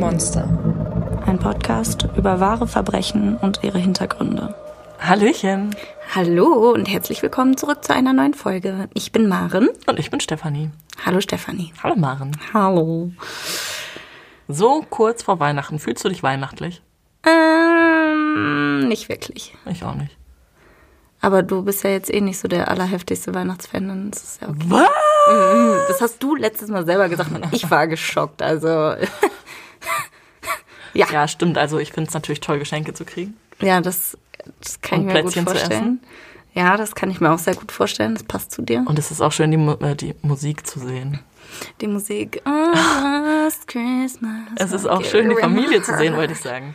Monster. Ein Podcast über wahre Verbrechen und ihre Hintergründe. Hallöchen. Hallo und herzlich willkommen zurück zu einer neuen Folge. Ich bin Maren. Und ich bin Stefanie. Hallo Stefanie. Hallo Maren. Hallo. So kurz vor Weihnachten. Fühlst du dich weihnachtlich? Ähm, nicht wirklich. Ich auch nicht. Aber du bist ja jetzt eh nicht so der allerheftigste Weihnachtsfan. dann ist es ja okay. Was? Das hast du letztes Mal selber gesagt und ich war geschockt. Also ja, Ja, stimmt. Also ich finde es natürlich toll, Geschenke zu kriegen. ja, das, das kann Und ich mir Plätzchen gut vorstellen. Ja, das kann ich mir auch sehr gut vorstellen. Das passt zu dir. Und es ist auch schön, die, Mu äh, die Musik zu sehen. Die Musik. Oh, last Christmas. Es ist auch schön, die Familie zu sehen, wollte ich sagen.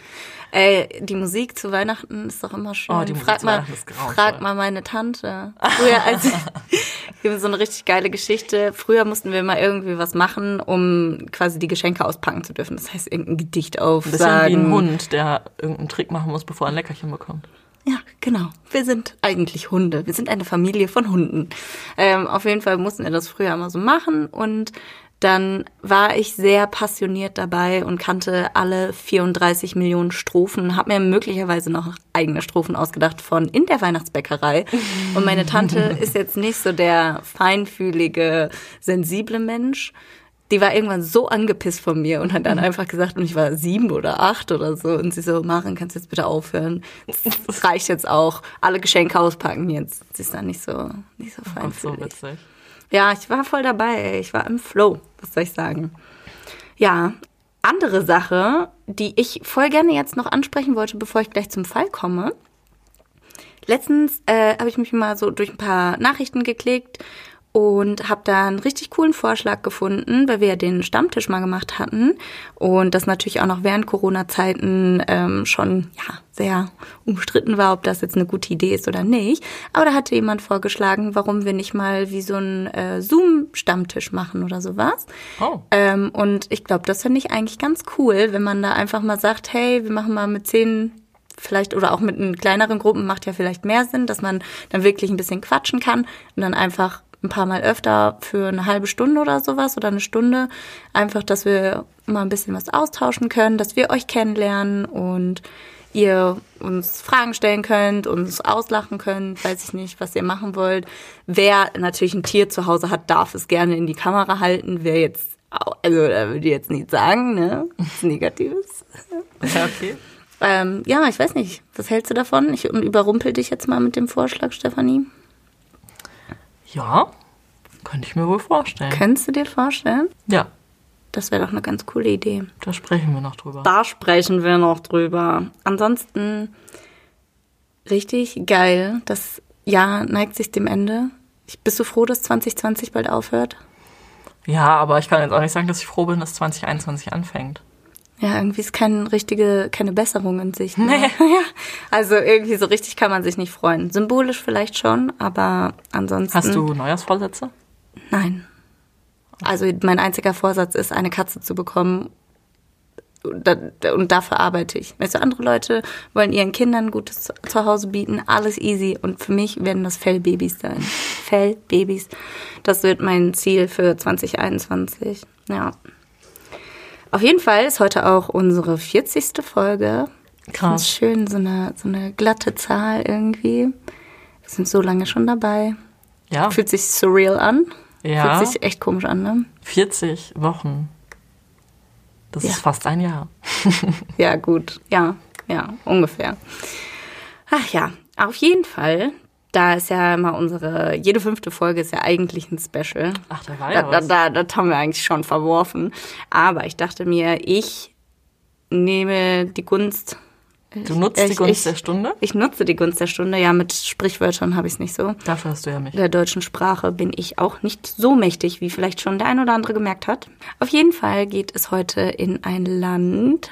Ey, die Musik zu Weihnachten ist doch immer schön. Oh, die Musik frag zu mal, Weihnachten ist grauenvoll. frag mal meine Tante. Früher, als gibt so eine richtig geile Geschichte. Früher mussten wir mal irgendwie was machen, um quasi die Geschenke auspacken zu dürfen. Das heißt, irgendein Gedicht Ein bisschen wie aufsagen. ein Hund, der irgendeinen Trick machen muss, bevor er ein Leckerchen bekommt. Ja, genau. Wir sind eigentlich Hunde. Wir sind eine Familie von Hunden. Ähm, auf jeden Fall mussten wir das früher immer so machen und dann war ich sehr passioniert dabei und kannte alle 34 Millionen Strophen, habe mir möglicherweise noch eigene Strophen ausgedacht von in der Weihnachtsbäckerei. Und meine Tante ist jetzt nicht so der feinfühlige, sensible Mensch. Die war irgendwann so angepisst von mir und hat dann einfach gesagt, und ich war sieben oder acht oder so, und sie so, Maren, kannst du jetzt bitte aufhören? Das reicht jetzt auch. Alle Geschenke auspacken jetzt. Sie ist dann nicht so, nicht so so feinfühlig. witzig. Ja, ich war voll dabei, ey. ich war im Flow, was soll ich sagen. Ja, andere Sache, die ich voll gerne jetzt noch ansprechen wollte, bevor ich gleich zum Fall komme. Letztens äh, habe ich mich mal so durch ein paar Nachrichten geklickt und habe da einen richtig coolen Vorschlag gefunden, weil wir ja den Stammtisch mal gemacht hatten und das natürlich auch noch während Corona-Zeiten ähm, schon ja sehr umstritten war, ob das jetzt eine gute Idee ist oder nicht. Aber da hatte jemand vorgeschlagen, warum wir nicht mal wie so ein äh, Zoom-Stammtisch machen oder sowas. Oh. Ähm, und ich glaube, das finde ich eigentlich ganz cool, wenn man da einfach mal sagt, hey, wir machen mal mit zehn vielleicht oder auch mit kleineren Gruppen macht ja vielleicht mehr Sinn, dass man dann wirklich ein bisschen quatschen kann und dann einfach ein paar Mal öfter für eine halbe Stunde oder sowas oder eine Stunde einfach, dass wir mal ein bisschen was austauschen können, dass wir euch kennenlernen und ihr uns Fragen stellen könnt, uns auslachen könnt, weiß ich nicht, was ihr machen wollt. Wer natürlich ein Tier zu Hause hat, darf es gerne in die Kamera halten. Wer jetzt, also da würde ich jetzt nicht sagen, ne? Was Negatives. Ja, okay. Ähm, ja, ich weiß nicht. Was hältst du davon? Ich überrumpel dich jetzt mal mit dem Vorschlag, Stefanie. Ja, könnte ich mir wohl vorstellen. Könntest du dir vorstellen? Ja, Das wäre doch eine ganz coole Idee. da sprechen wir noch drüber. Da sprechen wir noch drüber. Ansonsten richtig geil. Das Jahr neigt sich dem Ende. Bist du froh, dass 2020 bald aufhört? Ja, aber ich kann jetzt auch nicht sagen, dass ich froh bin, dass 2021 anfängt. Ja, irgendwie ist keine richtige, keine Besserung in Sicht. Ne? Nee. Ja, also irgendwie so richtig kann man sich nicht freuen. Symbolisch vielleicht schon, aber ansonsten. Hast du Neujahrsvorsätze? Nein. Also mein einziger Vorsatz ist, eine Katze zu bekommen. Und da- und dafür arbeite ich. Weißt du, andere Leute wollen ihren Kindern gutes Zu- Zuhause bieten, alles easy. Und für mich werden das Fellbabys sein. Fellbabys. Das wird mein Ziel für 2021. Ja. Auf jeden Fall ist heute auch unsere 40. Folge. Das Krass. ist schön, so eine, so eine glatte Zahl irgendwie. Wir sind so lange schon dabei. Ja, Fühlt sich surreal an. ja. Fühlt sich echt komisch an, ne? 40 Wochen. Das Ja. ist fast ein Jahr. Ja, gut. Ja, ja, ungefähr. Ach ja, auf jeden Fall. Da ist ja immer unsere, jede fünfte Folge ist ja eigentlich ein Special. Ach, da war Da, ja da, was. da, das haben wir eigentlich schon verworfen. Aber ich dachte mir, ich nehme die Gunst. Du nutzt die ich, Gunst ich, der Stunde? Ich nutze die Gunst der Stunde. Ja, mit Sprichwörtern habe ich es nicht so. Dafür hast du ja mich. der deutschen Sprache bin ich auch nicht so mächtig, wie vielleicht schon der ein oder andere gemerkt hat. Auf jeden Fall geht es heute in ein Land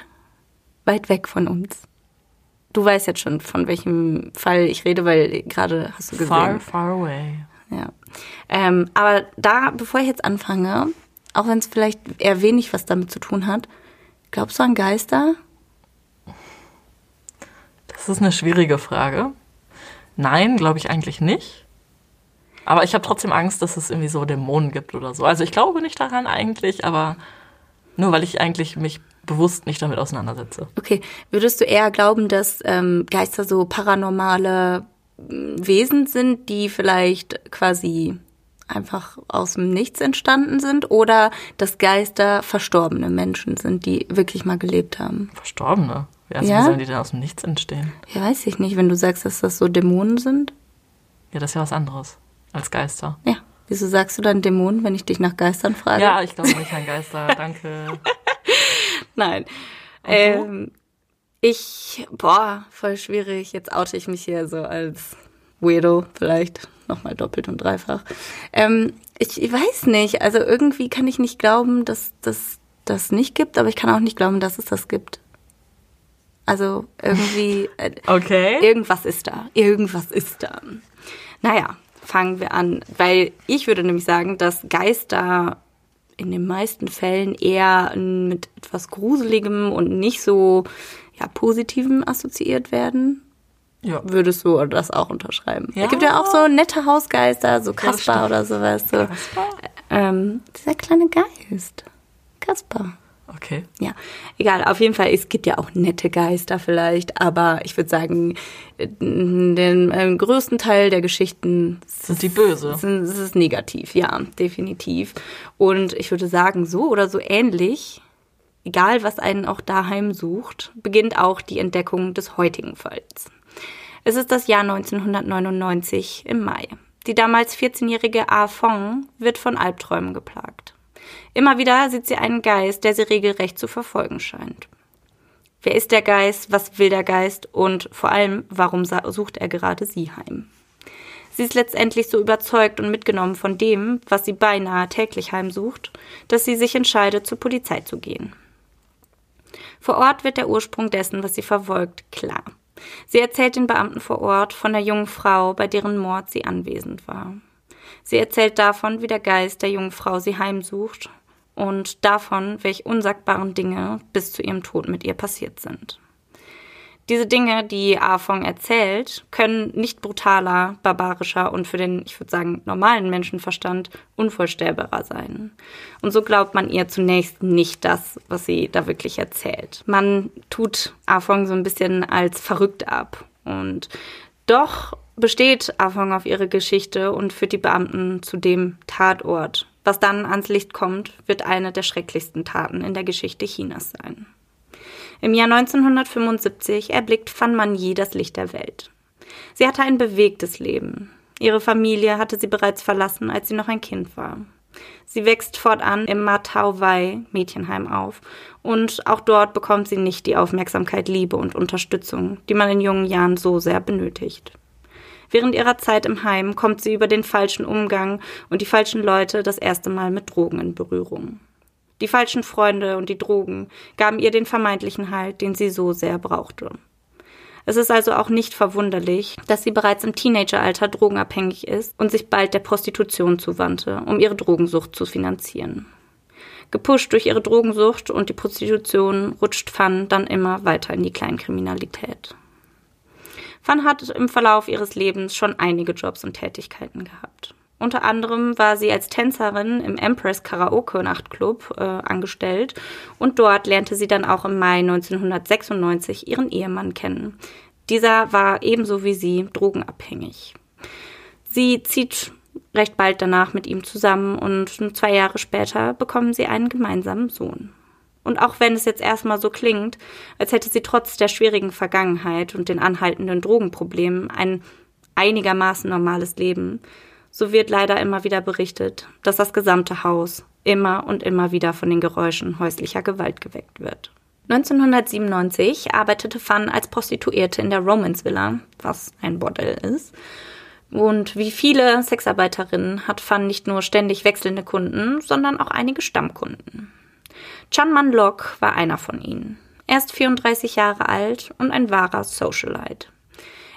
weit weg von uns. Du weißt jetzt schon, von welchem Fall ich rede, weil gerade hast du gesehen. Far, far away. Ja. Ähm, aber da, bevor ich jetzt anfange, auch wenn es vielleicht eher wenig was damit zu tun hat, glaubst du an Geister? Das ist eine schwierige Frage. Nein, glaube ich eigentlich nicht. Aber ich habe trotzdem Angst, dass es irgendwie so Dämonen gibt oder so. Also ich glaube nicht daran eigentlich, aber nur weil ich eigentlich mich bewusst nicht damit auseinandersetze. Okay, würdest du eher glauben, dass ähm, Geister so paranormale mm, Wesen sind, die vielleicht quasi einfach aus dem Nichts entstanden sind oder dass Geister verstorbene Menschen sind, die wirklich mal gelebt haben? Verstorbene? Also Ja? Wie sollen die denn aus dem Nichts entstehen? Ja, weiß ich nicht, wenn du sagst, dass das so Dämonen sind. Ja, das ist ja was anderes als Geister. Ja. Wieso sagst du dann Dämonen, wenn ich dich nach Geistern frage? Ja, ich glaube nicht an Geister. Danke. Nein. Ähm, ich, boah, voll schwierig. Jetzt oute ich mich hier so als Weirdo, vielleicht nochmal doppelt und dreifach. Ähm, ich, ich weiß nicht. Also irgendwie kann ich nicht glauben, dass das das nicht gibt, aber ich kann auch nicht glauben, dass es das gibt. Also irgendwie, äh, Okay. irgendwas ist da. Irgendwas ist da. Naja, fangen wir an. Weil ich würde nämlich sagen, dass Geister in den meisten Fällen eher mit etwas Gruseligem und nicht so ja, Positivem assoziiert werden. Ja. Würdest du das auch unterschreiben? Ja. Es gibt ja auch so nette Hausgeister, so stimmt. oder sowas. So. Ähm, dieser kleine Geist. Kaspar. Okay. Ja, egal. Auf jeden Fall, es gibt ja auch nette Geister vielleicht, aber ich würde sagen, äh, den ähm, größten Teil der Geschichten Sind die böse? sind, es ist negativ, ja, definitiv. Und ich würde sagen, so oder so ähnlich, egal was einen auch daheim sucht, beginnt auch die Entdeckung des heutigen Falls. Es ist das Jahr 1999 im Mai. Die damals 14-jährige A. Fong wird von Albträumen geplagt. Immer wieder sieht sie einen Geist, der sie regelrecht zu verfolgen scheint. Wer ist der Geist? Was will der Geist? Und vor allem, warum sucht er gerade sie heim? Sie ist letztendlich so überzeugt und mitgenommen von dem, was sie beinahe täglich heimsucht, dass sie sich entscheidet, zur Polizei zu gehen. Vor Ort wird der Ursprung dessen, was sie verfolgt, klar. Sie erzählt den Beamten vor Ort von der jungen Frau, bei deren Mord sie anwesend war. Sie erzählt davon, wie der Geist der jungen Frau sie heimsucht und davon, welche unsagbaren Dinge bis zu ihrem Tod mit ihr passiert sind. Diese Dinge, die Afong erzählt, können nicht brutaler, barbarischer und für den, ich würde sagen, normalen Menschenverstand unvorstellbarer sein. Und so glaubt man ihr zunächst nicht das, was sie da wirklich erzählt. Man tut Afong so ein bisschen als verrückt ab. Und doch besteht Afong auf ihre Geschichte und führt die Beamten zu dem Tatort. Was dann ans Licht kommt, wird eine der schrecklichsten Taten in der Geschichte Chinas sein. Im Jahr 1975 erblickt Fan Manyi das Licht der Welt. Sie hatte ein bewegtes Leben. Ihre Familie hatte sie bereits verlassen, als sie noch ein Kind war. Sie wächst fortan im Matau Wai Mädchenheim auf und auch dort bekommt sie nicht die Aufmerksamkeit, Liebe und Unterstützung, die man in jungen Jahren so sehr benötigt. Während ihrer Zeit im Heim kommt sie über den falschen Umgang und die falschen Leute das erste Mal mit Drogen in Berührung. Die falschen Freunde und die Drogen gaben ihr den vermeintlichen Halt, den sie so sehr brauchte. Es ist also auch nicht verwunderlich, dass sie bereits im Teenageralter drogenabhängig ist und sich bald der Prostitution zuwandte, um ihre Drogensucht zu finanzieren. Gepusht durch ihre Drogensucht und die Prostitution rutscht Fan dann immer weiter in die Kleinkriminalität. Fan hat im Verlauf ihres Lebens schon einige Jobs und Tätigkeiten gehabt. Unter anderem war sie als Tänzerin im Empress Karaoke Nachtclub äh, angestellt und dort lernte sie dann auch im Mai 1996 ihren Ehemann kennen. Dieser war ebenso wie sie drogenabhängig. Sie zieht recht bald danach mit ihm zusammen und zwei Jahre später bekommen sie einen gemeinsamen Sohn. Und auch wenn es jetzt erstmal so klingt, als hätte sie trotz der schwierigen Vergangenheit und den anhaltenden Drogenproblemen ein einigermaßen normales Leben, so wird leider immer wieder berichtet, dass das gesamte Haus immer und immer wieder von den Geräuschen häuslicher Gewalt geweckt wird. 1997 arbeitete Fan als Prostituierte in der Romance Villa, was ein Bordell ist. Und wie viele Sexarbeiterinnen hat Fan nicht nur ständig wechselnde Kunden, sondern auch einige Stammkunden. Chan Man Lok war einer von ihnen. Er ist 34 Jahre alt und ein wahrer Socialite.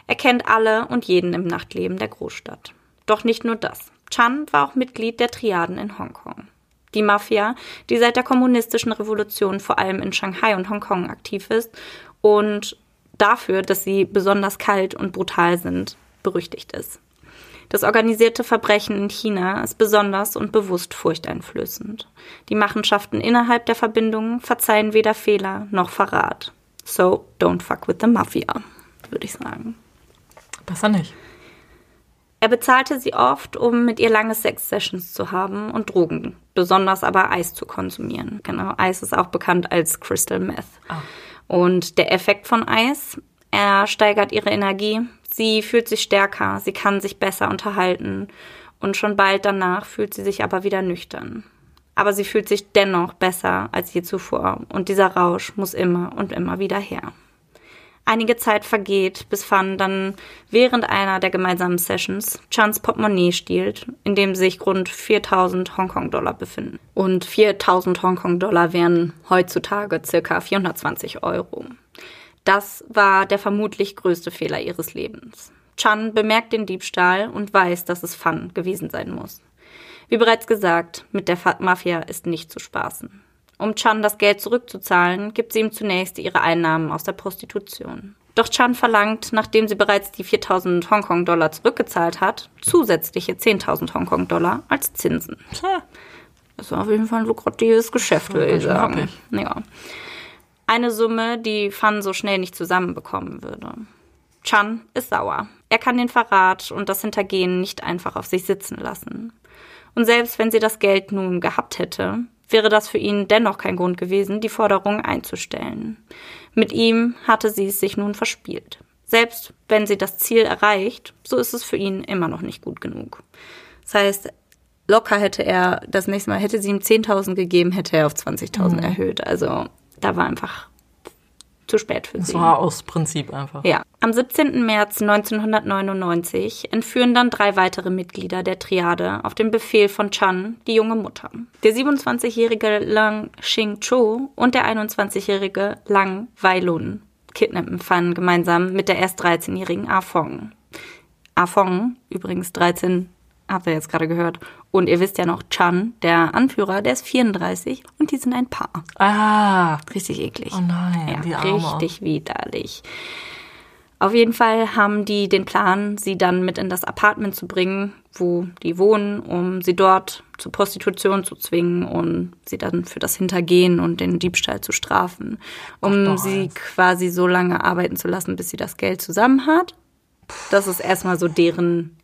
Er kennt alle und jeden im Nachtleben der Großstadt. Doch nicht nur das. Chan war auch Mitglied der Triaden in Hongkong. Die Mafia, die seit der kommunistischen Revolution vor allem in Shanghai und Hongkong aktiv ist und dafür, dass sie besonders kalt und brutal sind, berüchtigt ist. Das organisierte Verbrechen in China ist besonders und bewusst furchteinflößend. Die Machenschaften innerhalb der Verbindungen verzeihen weder Fehler noch Verrat. So, don't fuck with the Mafia, würde ich sagen. Besser nicht. Er bezahlte sie oft, um mit ihr lange Sex-Sessions zu haben und Drogen, besonders aber Eis zu konsumieren. Genau, Eis ist auch bekannt als Crystal Meth. Ah. Und der Effekt von Eis, er steigert ihre Energie, sie fühlt sich stärker, sie kann sich besser unterhalten und schon bald danach fühlt sie sich aber wieder nüchtern. Aber sie fühlt sich dennoch besser als je zuvor und dieser Rausch muss immer und immer wieder her. Einige Zeit vergeht, bis Fan dann während einer der gemeinsamen Sessions Chans Portemonnaie stiehlt, in dem sich rund 4000 Hongkong-Dollar befinden. Und 4000 Hongkong-Dollar wären heutzutage circa 420 Euro. Das war der vermutlich größte Fehler ihres Lebens. Chan bemerkt den Diebstahl und weiß, dass es Fan gewesen sein muss. Wie bereits gesagt, mit der Mafia ist nicht zu spaßen. Um Chan das Geld zurückzuzahlen, gibt sie ihm zunächst ihre Einnahmen aus der Prostitution. Doch Chan verlangt, nachdem sie bereits die 4000 Hongkong-Dollar zurückgezahlt hat, zusätzliche 10.000 Hongkong-Dollar als Zinsen. Das war auf jeden Fall ein lukratives Geschäft, würde ich sagen. Ja. Eine Summe, die Fan so schnell nicht zusammenbekommen würde. Chan ist sauer. Er kann den Verrat und das Hintergehen nicht einfach auf sich sitzen lassen. Und selbst wenn sie das Geld nun gehabt hätte, wäre das für ihn dennoch kein Grund gewesen, die Forderung einzustellen. Mit ihm hatte sie es sich nun verspielt. Selbst wenn sie das Ziel erreicht, so ist es für ihn immer noch nicht gut genug. Das heißt, locker hätte er das nächste Mal, hätte sie ihm 10.000 gegeben, hätte er auf 20.000 mhm. erhöht. Also da war einfach zu spät für das sie. Das war aus Prinzip einfach. Ja. Am 17. März 1999 entführen dann drei weitere Mitglieder der Triade auf den Befehl von Chan die junge Mutter. Der 27-jährige Lang Xing-cho und der 21-jährige Lang Weilun kidnappen Fan gemeinsam mit der erst 13-jährigen A Fong. A Fong, übrigens 13 habt ihr jetzt gerade gehört. Und ihr wisst ja noch, Chan, der Anführer, der ist 34 und die sind ein Paar. Ah. Richtig eklig. Oh nein, ja. Richtig widerlich. Auf jeden Fall haben die den Plan, sie dann mit in das Apartment zu bringen, wo die wohnen, um sie dort zur Prostitution zu zwingen und sie dann für das Hintergehen und den Diebstahl zu strafen, um sie eins. quasi so lange arbeiten zu lassen, bis sie das Geld zusammen hat. Das ist erstmal so deren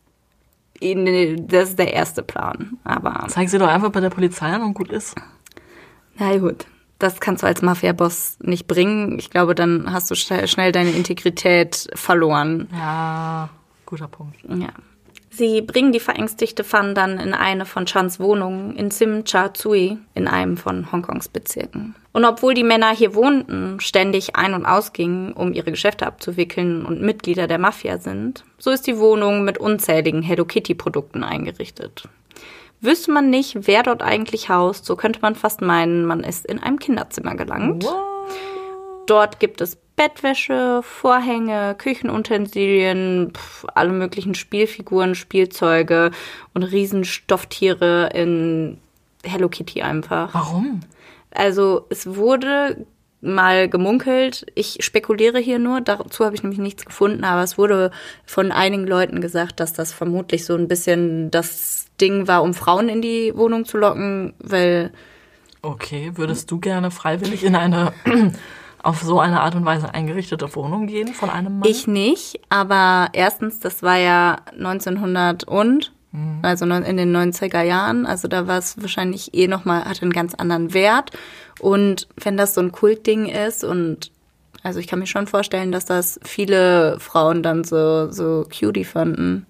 das ist der erste Plan. Aber Zeig sie doch einfach bei der Polizei an und gut ist. Na gut. Das kannst du als Mafia-Boss nicht bringen. Ich glaube, dann hast du schnell deine Integrität verloren. Ja, guter Punkt. Ja. Sie bringen die verängstigte Fan dann in eine von Chans Wohnungen in Sim Cha Tsui, in einem von Hongkongs Bezirken. Und obwohl die Männer hier wohnten, ständig ein- und ausgingen, um ihre Geschäfte abzuwickeln und Mitglieder der Mafia sind, so ist die Wohnung mit unzähligen Hello Kitty Produkten eingerichtet. Wüsste man nicht, wer dort eigentlich haust, so könnte man fast meinen, man ist in einem Kinderzimmer gelangt. What? Dort gibt es Bettwäsche, Vorhänge, Küchenutensilien, pf, alle möglichen Spielfiguren, Spielzeuge und Riesenstofftiere in Hello Kitty einfach. Warum? Also es wurde mal gemunkelt, ich spekuliere hier nur, dazu habe ich nämlich nichts gefunden, aber es wurde von einigen Leuten gesagt, dass das vermutlich so ein bisschen das Ding war, um Frauen in die Wohnung zu locken, weil. Okay, würdest du gerne freiwillig in eine auf so eine Art und Weise eingerichtete Wohnung gehen von einem Mann? Ich nicht, aber erstens, das war ja 1900 und, mhm. also in den 90er Jahren, also da war es wahrscheinlich eh nochmal, hatte einen ganz anderen Wert. Und wenn das so ein Kultding ist und also ich kann mir schon vorstellen, dass das viele Frauen dann so, so cutie fanden.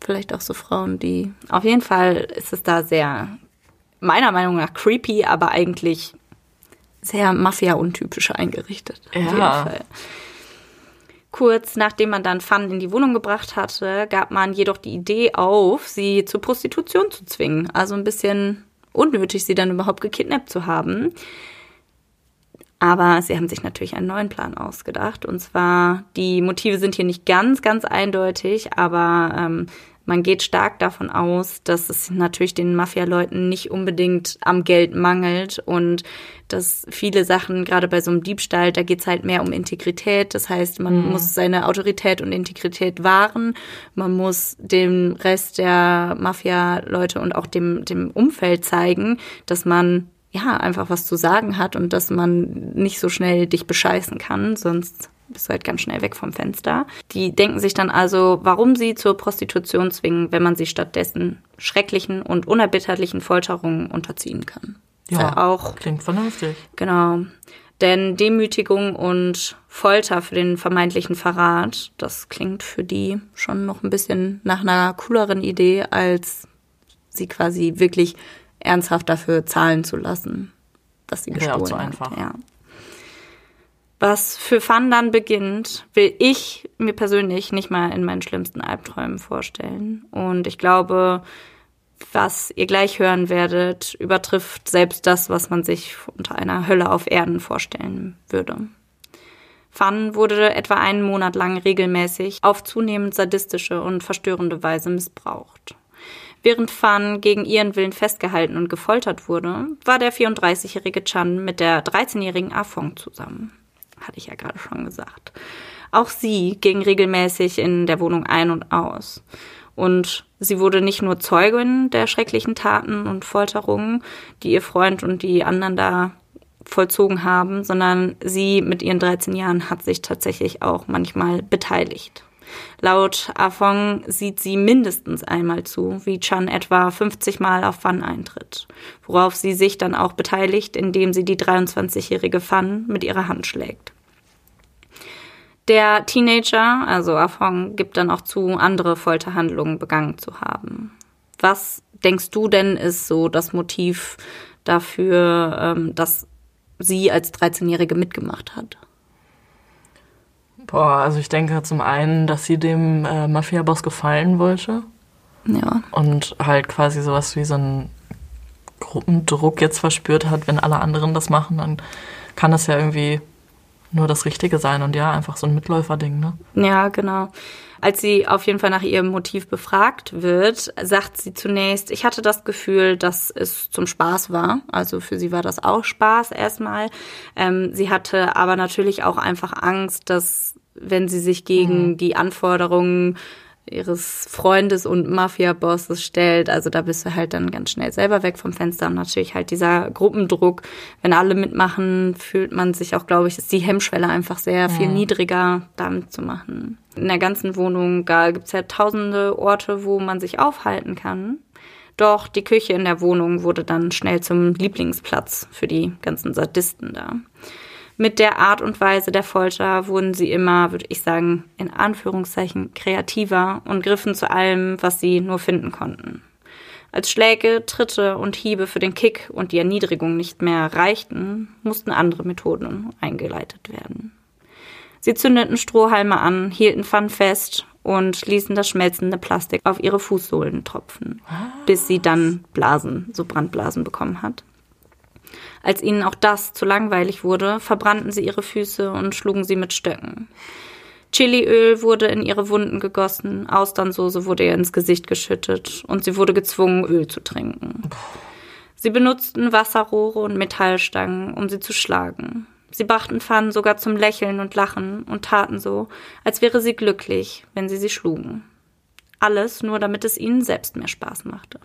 Vielleicht auch so Frauen, die. Auf jeden Fall ist es da sehr, meiner Meinung nach creepy, aber eigentlich sehr Mafia-untypisch eingerichtet. Ja. Kurz nachdem man dann Fun in die Wohnung gebracht hatte, gab man jedoch die Idee auf, sie zur Prostitution zu zwingen. Also ein bisschen unnötig, sie dann überhaupt gekidnappt zu haben. Aber sie haben sich natürlich einen neuen Plan ausgedacht. Und zwar, die Motive sind hier nicht ganz, ganz eindeutig, aber ähm, Man geht stark davon aus, dass es natürlich den Mafia-Leuten nicht unbedingt am Geld mangelt und dass viele Sachen, gerade bei so einem Diebstahl, da geht's halt mehr um Integrität. Das heißt, man mhm. muss seine Autorität und Integrität wahren. Man muss dem Rest der Mafia-Leute und auch dem, dem Umfeld zeigen, dass man ja einfach was zu sagen hat und dass man nicht so schnell dich bescheißen kann, sonst bist du halt ganz schnell weg vom Fenster. Die denken sich dann also, warum sie zur Prostitution zwingen, wenn man sie stattdessen schrecklichen und unerbitterlichen Folterungen unterziehen kann. Ja, ja auch klingt vernünftig. Genau. Denn Demütigung und Folter für den vermeintlichen Verrat, das klingt für die schon noch ein bisschen nach einer cooleren Idee, als sie quasi wirklich ernsthaft dafür zahlen zu lassen, dass sie gestohlen ja, so hat. Einfach. Ja was für Fun dann beginnt, will ich mir persönlich nicht mal in meinen schlimmsten Albträumen vorstellen. Und ich glaube, was ihr gleich hören werdet, übertrifft selbst das, was man sich unter einer Hölle auf Erden vorstellen würde. Fun wurde etwa einen Monat lang regelmäßig auf zunehmend sadistische und verstörende Weise missbraucht. Während Fan gegen ihren Willen festgehalten und gefoltert wurde, war der 34-jährige Chan mit der 13-jährigen Afong zusammen hatte ich ja gerade schon gesagt. Auch sie ging regelmäßig in der Wohnung ein und aus. Und sie wurde nicht nur Zeugin der schrecklichen Taten und Folterungen, die ihr Freund und die anderen da vollzogen haben, sondern sie mit ihren 13 Jahren hat sich tatsächlich auch manchmal beteiligt. Laut Afong sieht sie mindestens einmal zu, wie Chan etwa 50 Mal auf Fan eintritt, worauf sie sich dann auch beteiligt, indem sie die 23-jährige Fan mit ihrer Hand schlägt. Der Teenager, also Afong, gibt dann auch zu, andere Folterhandlungen begangen zu haben. Was denkst du denn ist so das Motiv dafür, ähm, dass sie als 13-Jährige mitgemacht hat? Boah, also ich denke zum einen, dass sie dem äh, Mafia-Boss gefallen wollte. Ja. Und halt quasi sowas wie so einen Gruppendruck jetzt verspürt hat, wenn alle anderen das machen, dann kann das ja irgendwie nur das Richtige sein und ja, einfach so ein Mitläuferding, ne? Ja, genau. Als sie auf jeden Fall nach ihrem Motiv befragt wird, sagt sie zunächst, ich hatte das Gefühl, dass es zum Spaß war. Also für sie war das auch Spaß erstmal. Ähm, sie hatte aber natürlich auch einfach Angst, dass wenn sie sich gegen mhm. die Anforderungen ihres Freundes und Mafia-Bosses stellt. Also da bist du halt dann ganz schnell selber weg vom Fenster und natürlich halt dieser Gruppendruck. Wenn alle mitmachen, fühlt man sich auch, glaube ich, ist die Hemmschwelle einfach sehr viel niedriger, damit zu machen. In der ganzen Wohnung gibt es ja tausende Orte, wo man sich aufhalten kann. Doch die Küche in der Wohnung wurde dann schnell zum Lieblingsplatz für die ganzen Sadisten da mit der Art und Weise der Folter wurden sie immer, würde ich sagen, in Anführungszeichen kreativer und griffen zu allem, was sie nur finden konnten. Als Schläge, Tritte und Hiebe für den Kick und die Erniedrigung nicht mehr reichten, mussten andere Methoden eingeleitet werden. Sie zündeten Strohhalme an, hielten Pfann fest und ließen das schmelzende Plastik auf ihre Fußsohlen tropfen, bis sie dann Blasen, so Brandblasen bekommen hat. Als ihnen auch das zu langweilig wurde, verbrannten sie ihre Füße und schlugen sie mit Stöcken. Chiliöl wurde in ihre Wunden gegossen, Austernsoße wurde ihr ins Gesicht geschüttet und sie wurde gezwungen, Öl zu trinken. Sie benutzten Wasserrohre und Metallstangen, um sie zu schlagen. Sie brachten Pfannen sogar zum Lächeln und Lachen und taten so, als wäre sie glücklich, wenn sie sie schlugen. Alles nur, damit es ihnen selbst mehr Spaß machte.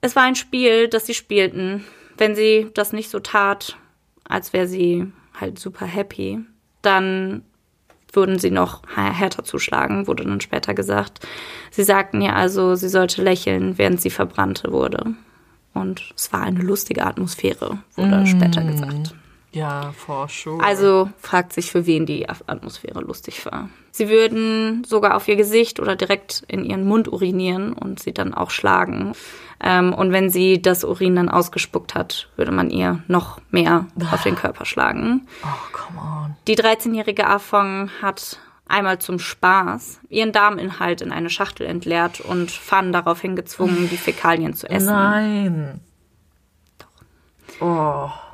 Es war ein Spiel, das sie spielten. Wenn sie das nicht so tat, als wäre sie halt super happy, dann würden sie noch härter zuschlagen, wurde dann später gesagt. Sie sagten ihr also, sie sollte lächeln, während sie verbrannte wurde. Und es war eine lustige Atmosphäre, wurde mm. später gesagt. Ja, for sure. Also fragt sich, für wen die Atmosphäre lustig war. Sie würden sogar auf ihr Gesicht oder direkt in ihren Mund urinieren und sie dann auch schlagen. Ähm, und wenn sie das Urin dann ausgespuckt hat, würde man ihr noch mehr auf den Körper schlagen. Oh, come on. Die 13-jährige Afong hat einmal zum Spaß ihren Darminhalt in eine Schachtel entleert und Fan daraufhin gezwungen, die Fäkalien zu essen. Nein. Doch. Oh.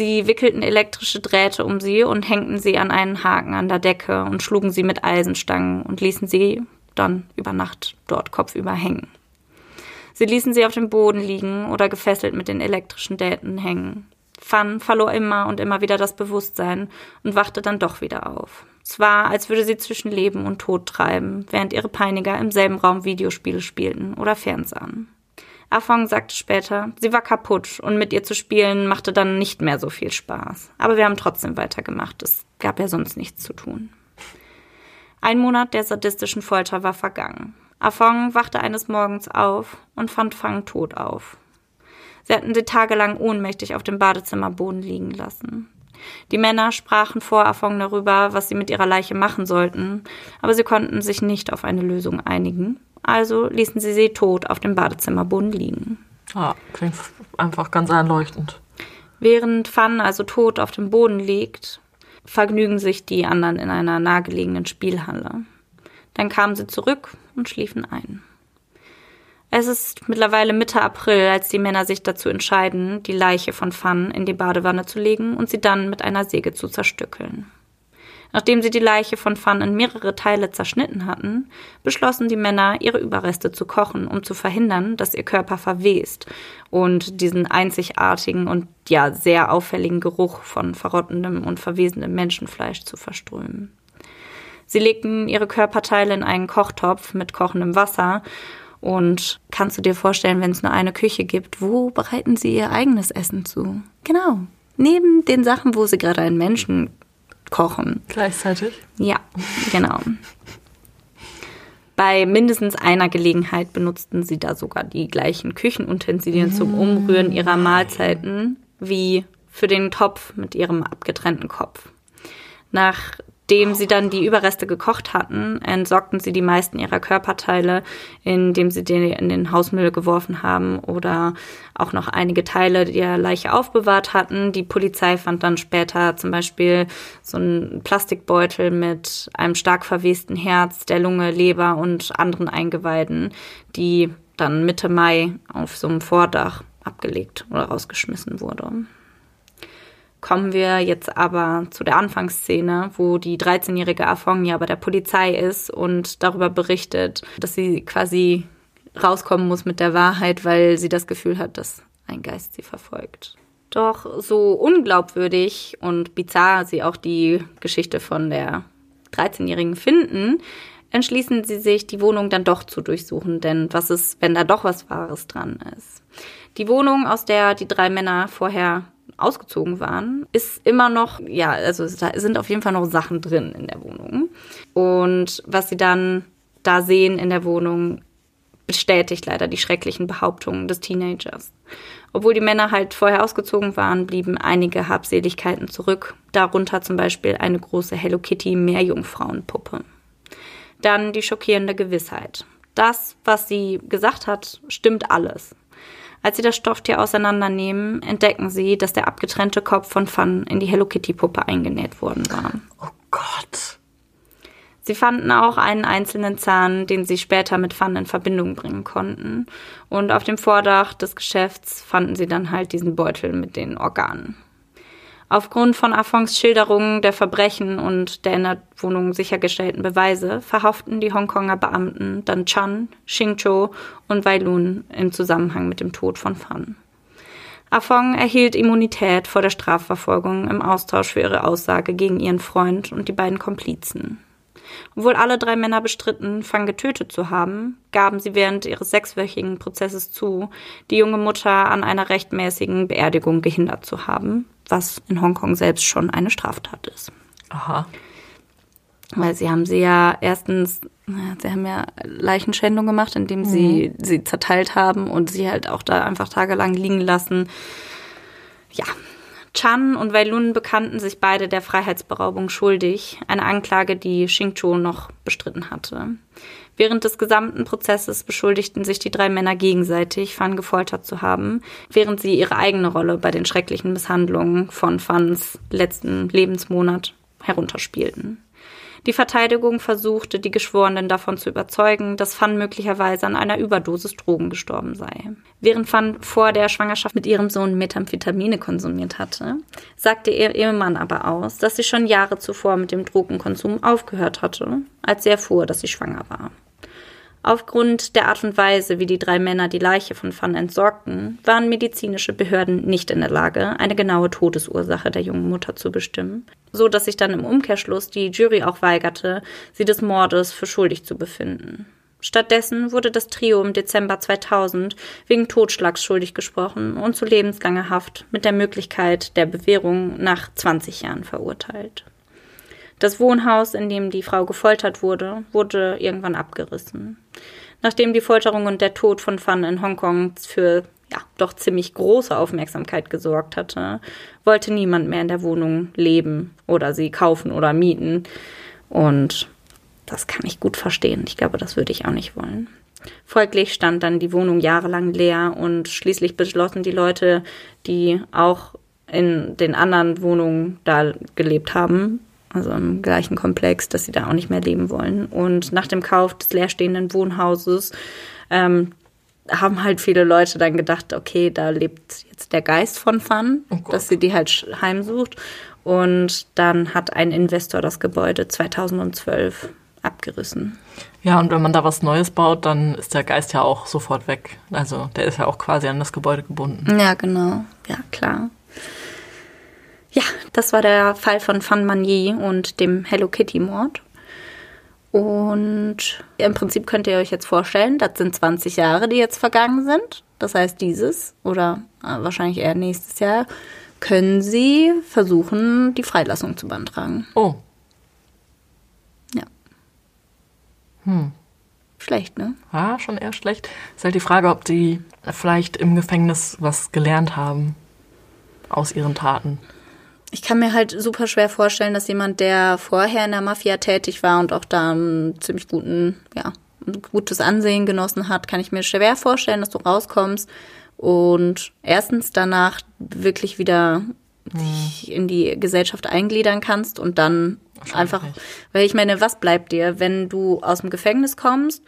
Sie wickelten elektrische Drähte um sie und hängten sie an einen Haken an der Decke und schlugen sie mit Eisenstangen und ließen sie dann über Nacht dort kopfüber hängen. Sie ließen sie auf dem Boden liegen oder gefesselt mit den elektrischen Däten hängen. Fan verlor immer und immer wieder das Bewusstsein und wachte dann doch wieder auf. Es war, als würde sie zwischen Leben und Tod treiben, während ihre Peiniger im selben Raum Videospiele spielten oder fernsahen. Afong sagte später, sie war kaputt und mit ihr zu spielen machte dann nicht mehr so viel Spaß. Aber wir haben trotzdem weitergemacht. Es gab ja sonst nichts zu tun. Ein Monat der sadistischen Folter war vergangen. Afong wachte eines Morgens auf und fand Fang tot auf. Sie hatten sie tagelang ohnmächtig auf dem Badezimmerboden liegen lassen. Die Männer sprachen vor Afong darüber, was sie mit ihrer Leiche machen sollten, aber sie konnten sich nicht auf eine Lösung einigen. Also ließen sie sie tot auf dem Badezimmerboden liegen. Ja, klingt einfach ganz einleuchtend. Während Fan also tot auf dem Boden liegt, vergnügen sich die anderen in einer nahegelegenen Spielhalle. Dann kamen sie zurück und schliefen ein. Es ist mittlerweile Mitte April, als die Männer sich dazu entscheiden, die Leiche von Fan in die Badewanne zu legen und sie dann mit einer Säge zu zerstückeln. Nachdem sie die Leiche von Fan in mehrere Teile zerschnitten hatten, beschlossen die Männer, ihre Überreste zu kochen, um zu verhindern, dass ihr Körper verwest und diesen einzigartigen und ja sehr auffälligen Geruch von verrottendem und verwesendem Menschenfleisch zu verströmen. Sie legten ihre Körperteile in einen Kochtopf mit kochendem Wasser und kannst du dir vorstellen, wenn es nur eine Küche gibt, wo bereiten sie ihr eigenes Essen zu? Genau. Neben den Sachen, wo sie gerade einen Menschen kochen. Gleichzeitig? Ja, genau. Bei mindestens einer Gelegenheit benutzten sie da sogar die gleichen Küchenutensilien zum Umrühren ihrer Mahlzeiten wie für den Topf mit ihrem abgetrennten Kopf. Nach Nachdem sie dann die Überreste gekocht hatten, entsorgten sie die meisten ihrer Körperteile, indem sie die in den Hausmüll geworfen haben oder auch noch einige Teile der Leiche aufbewahrt hatten. Die Polizei fand dann später zum Beispiel so einen Plastikbeutel mit einem stark verwesten Herz, der Lunge, Leber und anderen Eingeweiden, die dann Mitte Mai auf so einem Vordach abgelegt oder rausgeschmissen wurde kommen wir jetzt aber zu der Anfangsszene, wo die 13-jährige Afong ja bei der Polizei ist und darüber berichtet, dass sie quasi rauskommen muss mit der Wahrheit, weil sie das Gefühl hat, dass ein Geist sie verfolgt. Doch so unglaubwürdig und bizarr sie auch die Geschichte von der 13-Jährigen finden, entschließen sie sich, die Wohnung dann doch zu durchsuchen, denn was ist, wenn da doch was Wahres dran ist? Die Wohnung, aus der die drei Männer vorher ausgezogen waren, ist immer noch, ja, also da sind auf jeden Fall noch Sachen drin in der Wohnung. Und was sie dann da sehen in der Wohnung, bestätigt leider die schrecklichen Behauptungen des Teenagers. Obwohl die Männer halt vorher ausgezogen waren, blieben einige Habseligkeiten zurück, darunter zum Beispiel eine große Hello Kitty Meerjungfrauenpuppe. Dann die schockierende Gewissheit. Das, was sie gesagt hat, stimmt alles. Als sie das Stofftier auseinandernehmen, entdecken sie, dass der abgetrennte Kopf von Fun in die Hello Kitty Puppe eingenäht worden war. Oh Gott. Sie fanden auch einen einzelnen Zahn, den sie später mit Fun in Verbindung bringen konnten. Und auf dem Vordach des Geschäfts fanden sie dann halt diesen Beutel mit den Organen. Aufgrund von Afongs Schilderungen der Verbrechen und der in der Wohnung sichergestellten Beweise verhofften die Hongkonger Beamten dann Chan, Xingzhou und Weilun im Zusammenhang mit dem Tod von Fan. Afong erhielt Immunität vor der Strafverfolgung im Austausch für ihre Aussage gegen ihren Freund und die beiden Komplizen. Obwohl alle drei Männer bestritten, Fang getötet zu haben, gaben sie während ihres sechswöchigen Prozesses zu, die junge Mutter an einer rechtmäßigen Beerdigung gehindert zu haben, was in Hongkong selbst schon eine Straftat ist. Aha. Weil sie haben sie ja erstens, sie haben ja Leichenschändung gemacht, indem sie mhm. sie zerteilt haben und sie halt auch da einfach tagelang liegen lassen. Ja. Chan und Weilun bekannten sich beide der Freiheitsberaubung schuldig, eine Anklage, die Xingzhou noch bestritten hatte. Während des gesamten Prozesses beschuldigten sich die drei Männer gegenseitig, Fan gefoltert zu haben, während sie ihre eigene Rolle bei den schrecklichen Misshandlungen von Fans letzten Lebensmonat herunterspielten. Die Verteidigung versuchte, die Geschworenen davon zu überzeugen, dass Fan möglicherweise an einer Überdosis Drogen gestorben sei. Während Fan vor der Schwangerschaft mit ihrem Sohn Methamphetamine konsumiert hatte, sagte ihr Ehemann aber aus, dass sie schon Jahre zuvor mit dem Drogenkonsum aufgehört hatte, als sie erfuhr, dass sie schwanger war. Aufgrund der Art und Weise, wie die drei Männer die Leiche von Fan entsorgten, waren medizinische Behörden nicht in der Lage, eine genaue Todesursache der jungen Mutter zu bestimmen, so dass sich dann im Umkehrschluss die Jury auch weigerte, sie des Mordes für schuldig zu befinden. Stattdessen wurde das Trio im Dezember 2000 wegen Totschlags schuldig gesprochen und zu lebenslanger Haft mit der Möglichkeit der Bewährung nach 20 Jahren verurteilt. Das Wohnhaus, in dem die Frau gefoltert wurde, wurde irgendwann abgerissen. Nachdem die Folterung und der Tod von Fan in Hongkong für ja, doch ziemlich große Aufmerksamkeit gesorgt hatte, wollte niemand mehr in der Wohnung leben oder sie kaufen oder mieten. Und das kann ich gut verstehen. Ich glaube, das würde ich auch nicht wollen. Folglich stand dann die Wohnung jahrelang leer und schließlich beschlossen die Leute, die auch in den anderen Wohnungen da gelebt haben, also im gleichen Komplex, dass sie da auch nicht mehr leben wollen. Und nach dem Kauf des leerstehenden Wohnhauses ähm, haben halt viele Leute dann gedacht, okay, da lebt jetzt der Geist von Fun, oh dass sie die halt heimsucht. Und dann hat ein Investor das Gebäude 2012 abgerissen. Ja, und wenn man da was Neues baut, dann ist der Geist ja auch sofort weg. Also der ist ja auch quasi an das Gebäude gebunden. Ja, genau. Ja, klar. Ja, das war der Fall von Fan Manier und dem Hello Kitty Mord. Und im Prinzip könnt ihr euch jetzt vorstellen, das sind 20 Jahre, die jetzt vergangen sind. Das heißt, dieses oder äh, wahrscheinlich eher nächstes Jahr können sie versuchen, die Freilassung zu beantragen. Oh. Ja. Hm. Schlecht, ne? Ja, schon eher schlecht. Ist halt die Frage, ob die vielleicht im Gefängnis was gelernt haben aus ihren Taten. Ich kann mir halt super schwer vorstellen, dass jemand, der vorher in der Mafia tätig war und auch da einen ziemlich guten, ja, ein gutes Ansehen genossen hat, kann ich mir schwer vorstellen, dass du rauskommst und erstens danach wirklich wieder dich hm. in die Gesellschaft eingliedern kannst und dann einfach, weil ich meine, was bleibt dir, wenn du aus dem Gefängnis kommst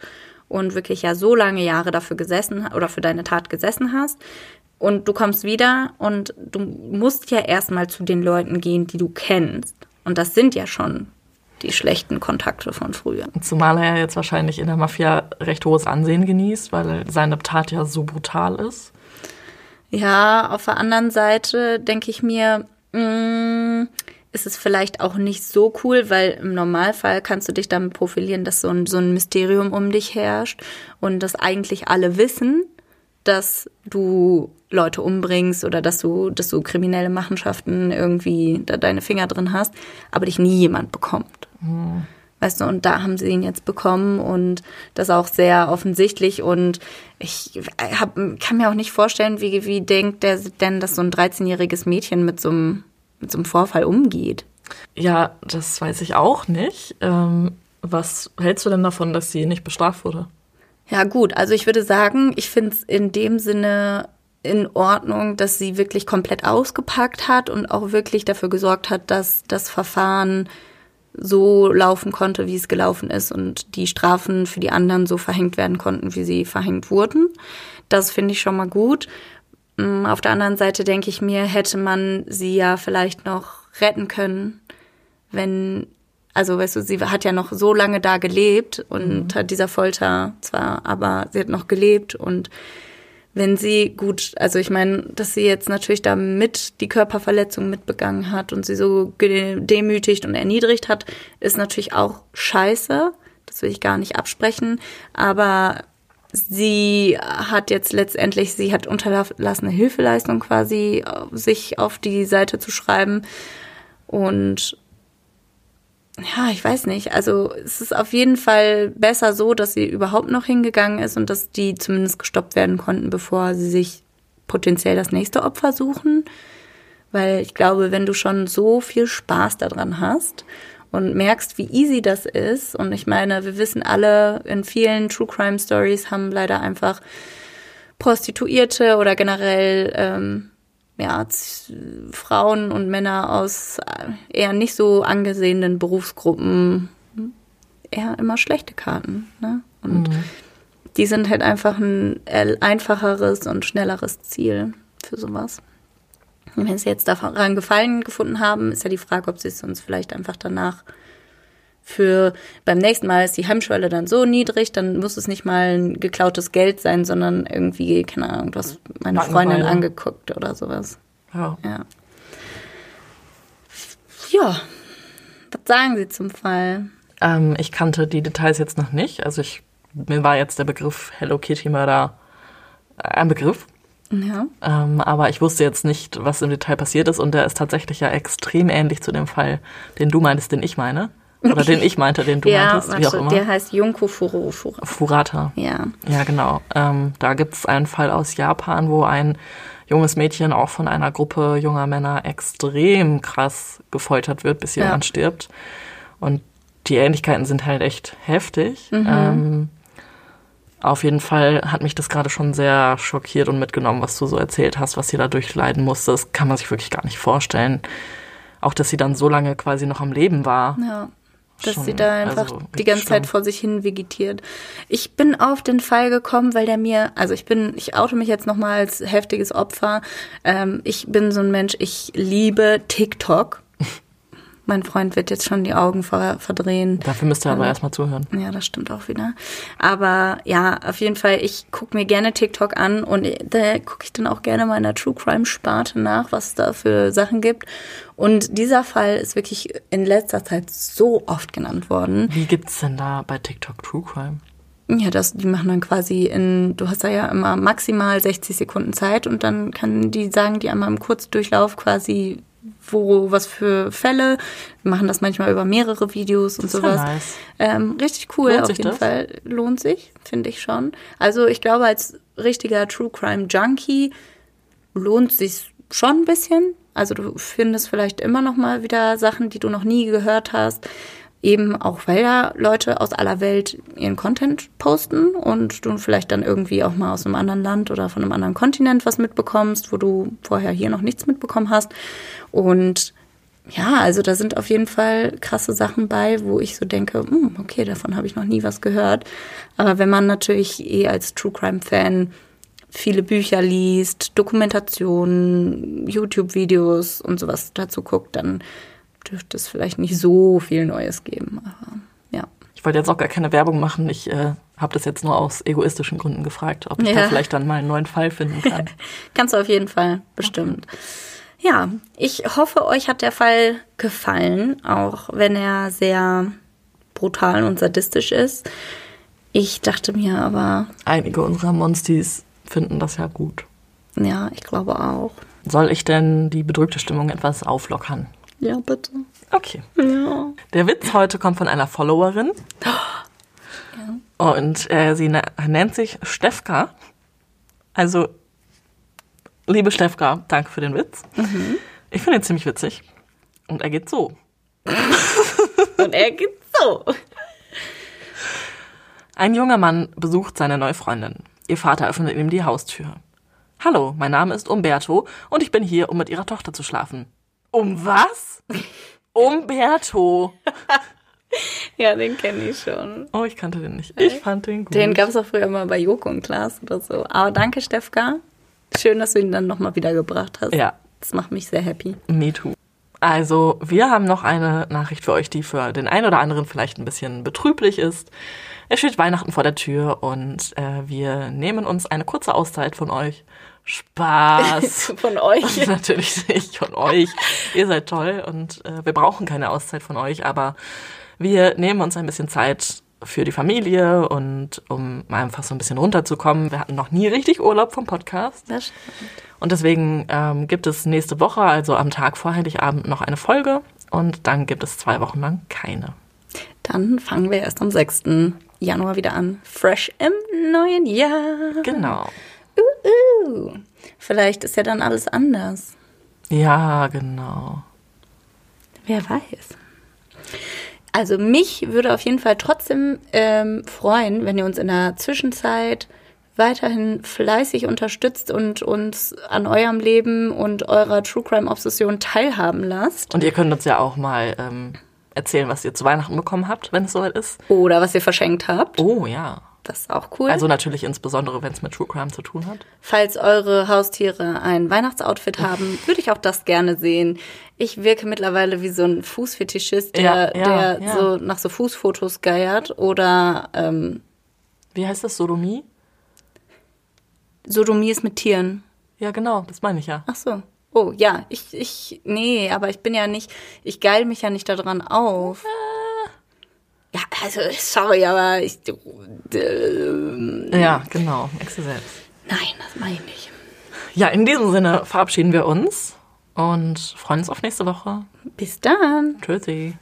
und wirklich ja so lange Jahre dafür gesessen oder für deine Tat gesessen hast, und du kommst wieder und du musst ja erstmal zu den Leuten gehen, die du kennst. Und das sind ja schon die schlechten Kontakte von früher. Zumal er jetzt wahrscheinlich in der Mafia recht hohes Ansehen genießt, weil seine Tat ja so brutal ist. Ja, auf der anderen Seite denke ich mir, mh, mm, ist es vielleicht auch nicht so cool, weil im Normalfall kannst du dich damit profilieren, dass so ein, so ein Mysterium um dich herrscht und dass eigentlich alle wissen, dass du Leute umbringst oder dass du, dass du kriminelle Machenschaften irgendwie da deine Finger drin hast, aber dich nie jemand bekommt. Mhm. Weißt du, und da haben sie ihn jetzt bekommen und das auch sehr offensichtlich. Und ich hab, kann mir auch nicht vorstellen, wie, wie denkt der denn, dass so ein 13-jähriges Mädchen mit so, einem, mit so einem Vorfall umgeht. Ja, das weiß ich auch nicht. Ähm, was hältst du denn davon, dass sie nicht bestraft wurde? Ja, gut. Also ich würde sagen, ich finde es in dem Sinne in Ordnung, dass sie wirklich komplett ausgepackt hat und auch wirklich dafür gesorgt hat, dass das Verfahren so laufen konnte, wie es gelaufen ist und die Strafen für die anderen so verhängt werden konnten, wie sie verhängt wurden. Das finde ich schon mal gut. Mm, auf der anderen Seite denke ich mir, hätte man sie ja vielleicht noch retten können, wenn, also weißt du, sie hat ja noch so lange da gelebt und mhm. hat dieser Folter zwar, aber sie hat noch gelebt und wenn sie gut, also ich meine, dass sie jetzt natürlich damit die Körperverletzung mitbegangen hat und sie so gedemütigt und erniedrigt hat, ist natürlich auch scheiße. Das will ich gar nicht absprechen. Aber sie hat jetzt letztendlich, sie hat unterlassene Hilfeleistung quasi, sich auf die Seite zu schreiben. Und ja, ich weiß nicht. Also es ist auf jeden Fall besser so, dass sie überhaupt noch hingegangen ist und dass die zumindest gestoppt werden konnten, bevor sie sich potenziell das nächste Opfer suchen. Weil ich glaube, wenn du schon so viel Spaß daran hast und merkst, wie easy das ist, und ich meine, wir wissen alle, in vielen True Crime Stories haben leider einfach Prostituierte oder generell ähm, ja, Frauen und Männer aus äh, eher nicht so angesehenen Berufsgruppen eher immer schlechte Karten. Ne? Und mhm. die sind halt einfach ein einfacheres und schnelleres Ziel für sowas. Und wenn sie jetzt daran Gefallen gefunden haben, ist ja die Frage, ob sie es uns vielleicht einfach danach für beim nächsten Mal ist die Hemmschwelle dann so niedrig, dann muss es nicht mal ein geklautes Geld sein, sondern irgendwie, keine Ahnung, du hast meine Freundin angeguckt oder sowas. Ja. Ja. Ja. Was sagen Sie zum Fall? Ähm, ich kannte die Details jetzt noch nicht. Also ich, mir war jetzt der Begriff Hello Kitty Mörder äh, ein Begriff. Ja. Ähm, aber ich wusste jetzt nicht, was im Detail passiert ist. Und der ist tatsächlich ja extrem ähnlich zu dem Fall, den du meintest, den ich meine. Oder den ich meinte, den du ja, meintest, wie auch immer. der heißt Junko Furo. Furo. Furata. Ja. Ja, genau. Ähm, da gibt es einen Fall aus Japan, wo ein junges Mädchen auch von einer Gruppe junger Männer extrem krass gefoltert wird, bis Ja. jemand stirbt. Und die Ähnlichkeiten sind halt echt heftig. Mhm. Ähm, auf jeden Fall hat mich das gerade schon sehr schockiert und mitgenommen, was du so erzählt hast, was sie da durchleiden musste. Das kann man sich wirklich gar nicht vorstellen. Auch, dass sie dann so lange quasi noch am Leben war. Ja. Dass Schon, sie da einfach also, die ganze Zeit vor sich hin vegetiert. Ich bin auf den Fall gekommen, weil der mir, also ich bin, ich oute mich jetzt nochmal als heftiges Opfer. Ähm, ich bin so ein Mensch, ich liebe TikTok. mein Freund wird jetzt schon die Augen ver verdrehen. Dafür müsst ihr aber erstmal zuhören. Ja, das stimmt auch wieder. Aber ja, auf jeden Fall, ich gucke mir gerne TikTok an und da gucke ich dann auch gerne mal in der True Crime Sparte nach, was es da für Sachen gibt. Und dieser Fall ist wirklich in letzter Zeit so oft genannt worden. Wie gibt's denn da bei TikTok True Crime? Ja, das, die machen dann quasi in, du hast da ja immer maximal 60 Sekunden Zeit und dann kann die sagen, die einmal im Kurzdurchlauf quasi, wo, was für Fälle, Wir machen das manchmal über mehrere Videos und Das ist ja sowas. nice. Ähm, richtig cool, Lohnt auf sich jeden das? Fall. Lohnt sich, finde ich schon. Also ich glaube, als richtiger True Crime Junkie lohnt sich schon ein bisschen. Also du findest vielleicht immer noch mal wieder Sachen, die du noch nie gehört hast. Eben auch, weil ja Leute aus aller Welt ihren Content posten und du vielleicht dann irgendwie auch mal aus einem anderen Land oder von einem anderen Kontinent was mitbekommst, wo du vorher hier noch nichts mitbekommen hast. Und ja, also da sind auf jeden Fall krasse Sachen bei, wo ich so denke, hm, okay, davon habe ich noch nie was gehört. Aber wenn man natürlich eh als True Crime Fan viele Bücher liest, Dokumentationen, YouTube-Videos und sowas dazu guckt, dann dürfte es vielleicht nicht so viel Neues geben. Aber ja. Ich wollte jetzt auch gar keine Werbung machen. Ich äh, habe das jetzt nur aus egoistischen Gründen gefragt, ob ich Ja. da vielleicht dann mal einen neuen Fall finden kann. Kannst du auf jeden Fall, bestimmt. Ja, ich hoffe, euch hat der Fall gefallen, auch wenn er sehr brutal und sadistisch ist. Ich dachte mir aber, Einige unserer Monstis finden das ja gut. ja, ich glaube auch. Soll ich denn die bedrückte Stimmung etwas auflockern? Ja, bitte. Okay. Ja. Der Witz heute kommt von einer Followerin. Und äh, sie ne- nennt sich Stefka. Also, liebe Stefka, danke für den Witz. Ich finde ihn ziemlich witzig. Und er geht so. Und er geht so. Ein junger Mann besucht seine neue Freundin. Ihr Vater öffnet ihm die Haustür. Hallo, mein Name ist Umberto und ich bin hier, um mit ihrer Tochter zu schlafen. Um was? Umberto. Ja, den kenne ich schon. Oh, ich kannte den nicht. Ich fand den gut. Den gab es auch früher mal bei Joko und Klaas oder so. Aber danke, Stefka. Schön, dass du ihn dann nochmal wiedergebracht hast. Ja. Das macht mich sehr happy. Me too. Also, wir haben noch eine Nachricht für euch, die für den einen oder anderen vielleicht ein bisschen betrüblich ist. Es steht Weihnachten vor der Tür und äh, wir nehmen uns eine kurze Auszeit von euch. Spaß. Von euch. Natürlich nicht von euch. Ihr seid toll und äh, wir brauchen keine Auszeit von euch, aber wir nehmen uns ein bisschen Zeit für die Familie und um einfach so ein bisschen runterzukommen. Wir hatten noch nie richtig Urlaub vom Podcast. Das stimmt. Und deswegen ähm, gibt es nächste Woche, also am Tag vor Heiligabend, noch eine Folge und dann gibt es zwei Wochen lang keine. Dann fangen wir erst am 6. Januar wieder an. Fresh im neuen Jahr. Genau. Uh, uh. Vielleicht ist ja dann alles anders. Ja, genau. Wer weiß. Also mich würde auf jeden Fall trotzdem ähm, freuen, wenn ihr uns in der Zwischenzeit weiterhin fleißig unterstützt und uns an eurem Leben und eurer True Crime Obsession teilhaben lasst. Und ihr könnt uns ja auch mal ähm, erzählen, was ihr zu Weihnachten bekommen habt, wenn es soweit ist. Oder was ihr verschenkt habt. Oh ja. Das ist auch cool. Also natürlich insbesondere, wenn es mit True Crime zu tun hat. Falls eure Haustiere ein Weihnachtsoutfit haben, würde ich auch das gerne sehen. Ich wirke mittlerweile wie so ein Fußfetischist, der, Ja, ja, der ja. so nach so Fußfotos geiert oder ähm, Wie heißt das? Sodomie? Sodomie ist mit Tieren. Ja, genau, das meine ich ja. Ach so. Oh, ja, ich, ich, nee, aber ich bin ja nicht, ich geil mich ja nicht daran auf. Ja, also, sorry, aber ich, äh, Ja, genau, Exe selbst. nein, das meine ich nicht. Ja, in diesem Sinne verabschieden wir uns und freuen uns auf nächste Woche. Bis dann. Tschüssi.